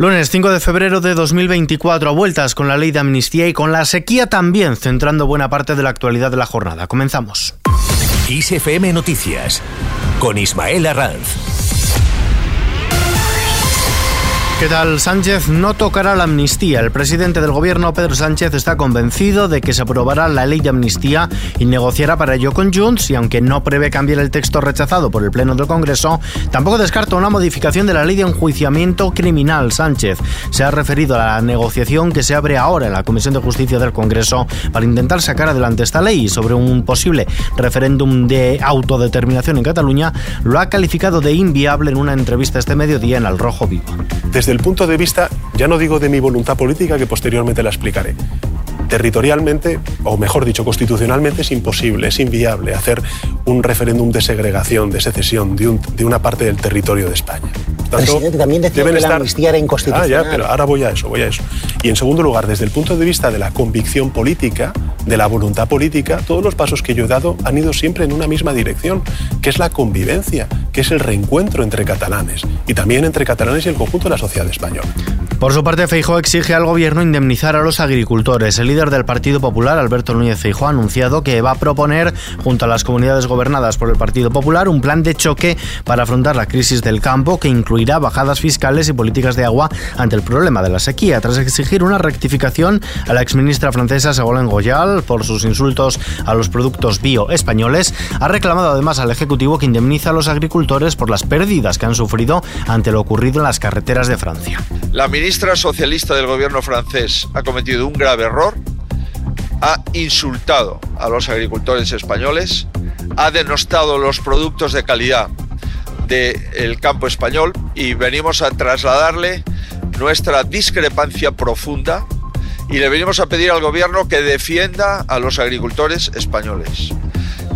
Lunes 5 de febrero de 2024, a vueltas con la ley de amnistía y con la sequía también, centrando buena parte de la actualidad de la jornada. Comenzamos. ISFM Noticias, con Ismael Arranz. ¿Qué tal? Sánchez no tocará la amnistía. El presidente del gobierno, Pedro Sánchez, está convencido de que se aprobará la ley de amnistía y negociará para ello con Junts y aunque no prevé cambiar el texto rechazado por el Pleno del Congreso, tampoco descarta una modificación de la ley de enjuiciamiento criminal. Sánchez se ha referido a la negociación que se abre ahora en la Comisión de Justicia del Congreso para intentar sacar adelante esta ley sobre un posible referéndum de autodeterminación en Cataluña. Lo ha calificado de inviable en una entrevista este mediodía en Al Rojo Vivo el punto de vista, ya no digo de mi voluntad política, que posteriormente la explicaré, territorialmente, o mejor dicho, constitucionalmente, es imposible, es inviable hacer un referéndum de segregación, de secesión de, de una parte del territorio de España. Presidente, también decía que la amnistía era inconstitucional. Ah, ya, pero ahora voy a eso, voy a eso. Y en segundo lugar, desde el punto de vista de la convicción política, de la voluntad política, todos los pasos que yo he dado han ido siempre en una misma dirección, que es la convivencia, que es el reencuentro entre catalanes y también entre catalanes y el conjunto de la sociedad española. Por su parte, Feijó exige al gobierno indemnizar a los agricultores. El líder del Partido Popular, Alberto Núñez Feijó, ha anunciado que va a proponer, junto a las comunidades gobernadas por el Partido Popular, un plan de choque para afrontar la crisis del campo que incluirá bajadas fiscales y políticas de agua ante el problema de la sequía, tras exigir una rectificación a la exministra francesa Ségolène Royal por sus insultos a los productos bio españoles. Ha reclamado además al Ejecutivo que indemniza a los agricultores por las pérdidas que han sufrido ante lo ocurrido en las carreteras de Francia. La ministra socialista del gobierno francés ha cometido un grave error, ha insultado a los agricultores españoles, ha denostado los productos de calidad del campo español y venimos a trasladarle nuestra discrepancia profunda y le venimos a pedir al gobierno que defienda a los agricultores españoles.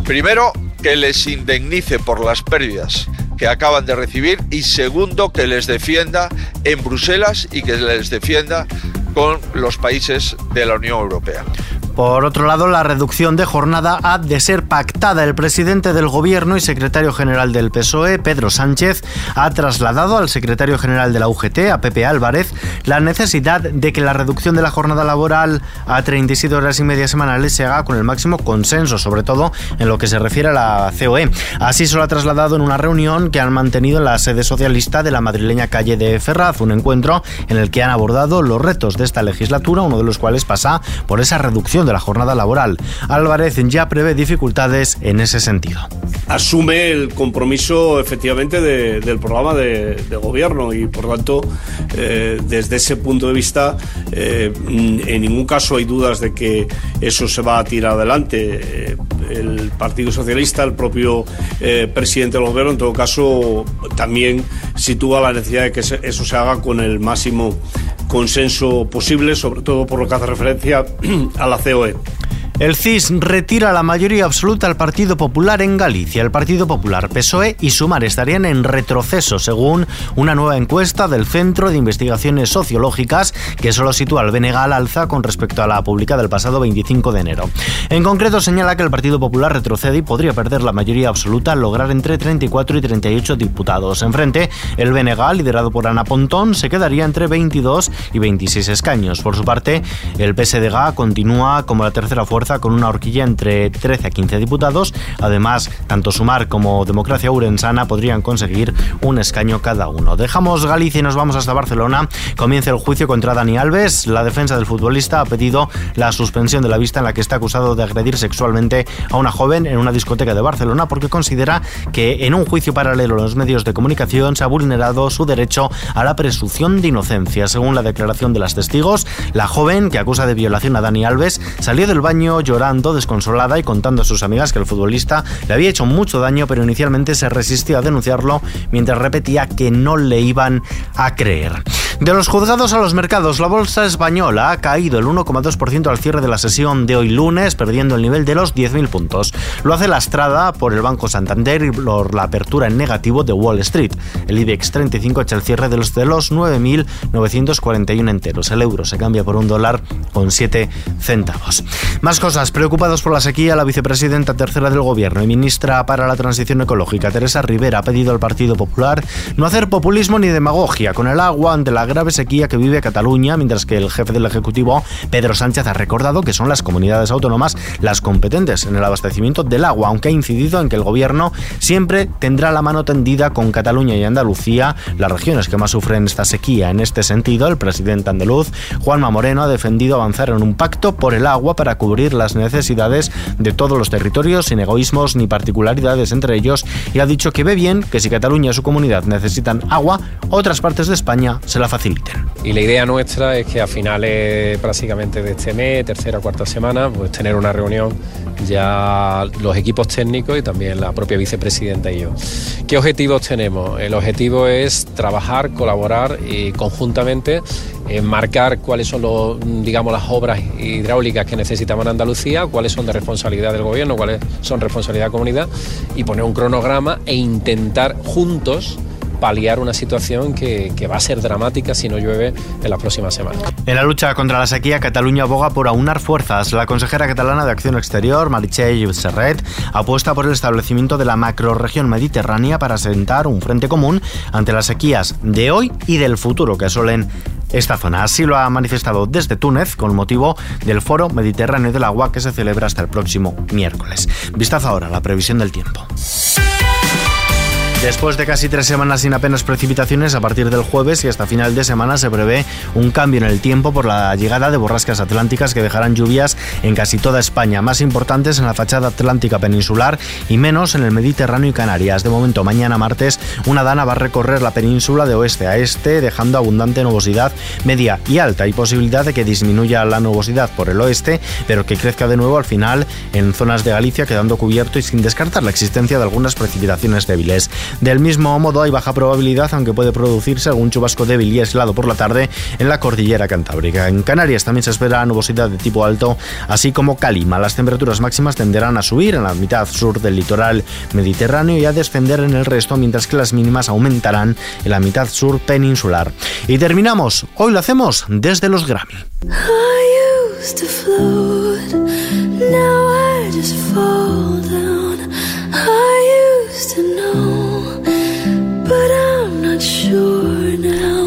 Primero, que les indemnice por las pérdidas que acaban de recibir y segundo que les defienda en Bruselas y que les defienda con los países de la Unión Europea. Por otro lado, la reducción de jornada ha de ser pactada. El presidente del Gobierno y secretario general del PSOE, Pedro Sánchez, ha trasladado al secretario general de la UGT, a Pepe Álvarez, la necesidad de que la reducción de la jornada laboral a 37 horas y media semanales se haga con el máximo consenso, sobre todo en lo que se refiere a la COE. Así se lo ha trasladado en una reunión que han mantenido en la sede socialista de la madrileña calle de Ferraz, un encuentro en el que han abordado los retos de esta legislatura, uno de los cuales pasa por esa reducción de la jornada laboral. Álvarez ya prevé dificultades en ese sentido. Asume el compromiso efectivamente del programa de, gobierno y por tanto eh, desde ese punto de vista eh, en ningún caso hay dudas de que eso se va a tirar adelante. Eh, el Partido Socialista, el propio presidente del gobierno, en todo caso, también sitúa la necesidad de que eso se haga con el máximo consenso posible, sobre todo por lo que hace referencia a la COE. El CIS retira la mayoría absoluta al Partido Popular en Galicia. El Partido Popular, PSOE y Sumar estarían en retroceso, según una nueva encuesta del Centro de Investigaciones Sociológicas que solo sitúa al BNG al alza con respecto a la publicada el pasado 25 de enero. En concreto, señala que el Partido Popular retrocede y podría perder la mayoría absoluta al lograr entre 34 y 38 diputados. Enfrente, el BNG, liderado por Ana Pontón, se quedaría entre 22 y 26 escaños. Por su parte, el PSDG continúa como la tercera fuerza con una horquilla entre 13 a 15 diputados. Además, tanto Sumar como Democracia Urensana podrían conseguir un escaño cada uno. Dejamos Galicia y nos vamos hasta Barcelona. Comienza el juicio contra Dani Alves. La defensa del futbolista ha pedido la suspensión de la vista en la que está acusado de agredir sexualmente a una joven en una discoteca de Barcelona porque considera que en un juicio paralelo en los medios de comunicación se ha vulnerado su derecho a la presunción de inocencia. Según la declaración de las testigos, la joven que acusa de violación a Dani Alves salió del baño llorando, desconsolada y contando a sus amigas que el futbolista le había hecho mucho daño, pero inicialmente se resistió a denunciarlo mientras repetía que no le iban a creer. De los juzgados a los mercados, la bolsa española ha caído el 1,2% al cierre de la sesión de hoy lunes, perdiendo el nivel de los 10.000 puntos. Lo hace lastrada por el Banco Santander y por la apertura en negativo de Wall Street. El IBEX 35 echa el cierre de los, de los 9.941 enteros. El euro se cambia por un dólar con 7 centavos. Más cosas. Preocupados por la sequía, la vicepresidenta tercera del Gobierno y ministra para la Transición Ecológica, Teresa Rivera, ha pedido al Partido Popular no hacer populismo ni demagogia con el agua ante la la grave sequía que vive Cataluña, mientras que el jefe del Ejecutivo, Pedro Sánchez, ha recordado que son las comunidades autónomas las competentes en el abastecimiento del agua, aunque ha incidido en que el gobierno siempre tendrá la mano tendida con Cataluña y Andalucía, las regiones que más sufren esta sequía. En este sentido, el presidente andaluz, Juanma Moreno, ha defendido avanzar en un pacto por el agua para cubrir las necesidades de todos los territorios sin egoísmos ni particularidades entre ellos y ha dicho que ve bien que si Cataluña y su comunidad necesitan agua, otras partes de España se la Y la idea nuestra es que a finales prácticamente de este mes, tercera o cuarta semana, pues tener una reunión ya los equipos técnicos y también la propia vicepresidenta y yo. ¿Qué objetivos tenemos? El objetivo es trabajar, colaborar y conjuntamente marcar cuáles son los, digamos, las obras hidráulicas que necesitamos en Andalucía, cuáles son de responsabilidad del gobierno, cuáles son responsabilidad de la comunidad y poner un cronograma e intentar juntos paliar una situación que, que, va a ser dramática si no llueve en las próximas semanas. En la lucha contra la sequía, Cataluña aboga por aunar fuerzas. La consejera catalana de Acción Exterior, Meritxell Serret, apuesta por el establecimiento de la macroregión mediterránea para sentar un frente común ante las sequías de hoy y del futuro que suelen esta zona. Así lo ha manifestado desde Túnez con motivo del Foro Mediterráneo del Agua que se celebra hasta el próximo miércoles. Vistazo ahora a la previsión del tiempo. Después de casi tres semanas sin apenas precipitaciones, a partir del jueves y hasta final de semana se prevé un cambio en el tiempo por la llegada de borrascas atlánticas que dejarán lluvias en casi toda España, más importantes en la fachada atlántica peninsular y menos en el Mediterráneo y Canarias. De momento, mañana martes, una dana va a recorrer la península de oeste a este, dejando abundante nubosidad media y alta y posibilidad de que disminuya la nubosidad por el oeste, pero que crezca de nuevo al final en zonas de Galicia, quedando cubierto y sin descartar la existencia de algunas precipitaciones débiles. Del mismo modo, hay baja probabilidad, aunque puede producirse algún chubasco débil y aislado por la tarde en la cordillera cantábrica. En Canarias también se espera nubosidad de tipo alto, así como calima. Las temperaturas máximas tenderán a subir en la mitad sur del litoral mediterráneo y a descender en el resto, mientras que las mínimas aumentarán en la mitad sur peninsular. Y terminamos. Hoy lo hacemos desde los Grammy.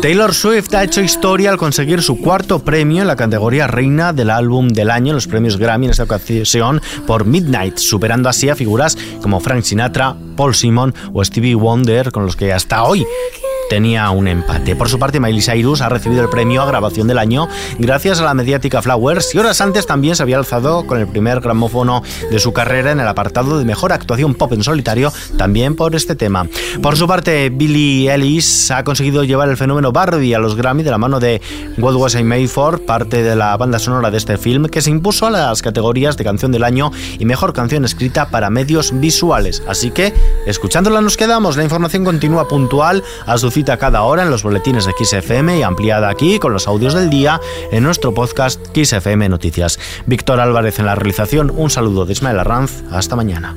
Taylor Swift ha hecho historia al conseguir su cuarto premio en la categoría Reina del Álbum del Año en los premios Grammy en esta ocasión por Midnight, superando así a figuras como Frank Sinatra, Paul Simon o Stevie Wonder, con los que hasta hoy tenía un empate. Por su parte, Miley Cyrus ha recibido el premio a grabación del año gracias a la mediática Flowers y horas antes también se había alzado con el primer gramófono de su carrera en el apartado de mejor actuación pop en solitario, también por este tema. Por su parte, Billie Ellis ha conseguido llevar el fenómeno Barbie a los Grammy de la mano de What Was I Made For, parte de la banda sonora de este film, que se impuso a las categorías de canción del año y mejor canción escrita para medios visuales. Así que, escuchándola nos quedamos. La información continúa puntual a su cita cada hora en los boletines de XFM y ampliada aquí con los audios del día en nuestro podcast XFM Noticias. Víctor Álvarez en la realización, un saludo de Ismael Arranz, hasta mañana.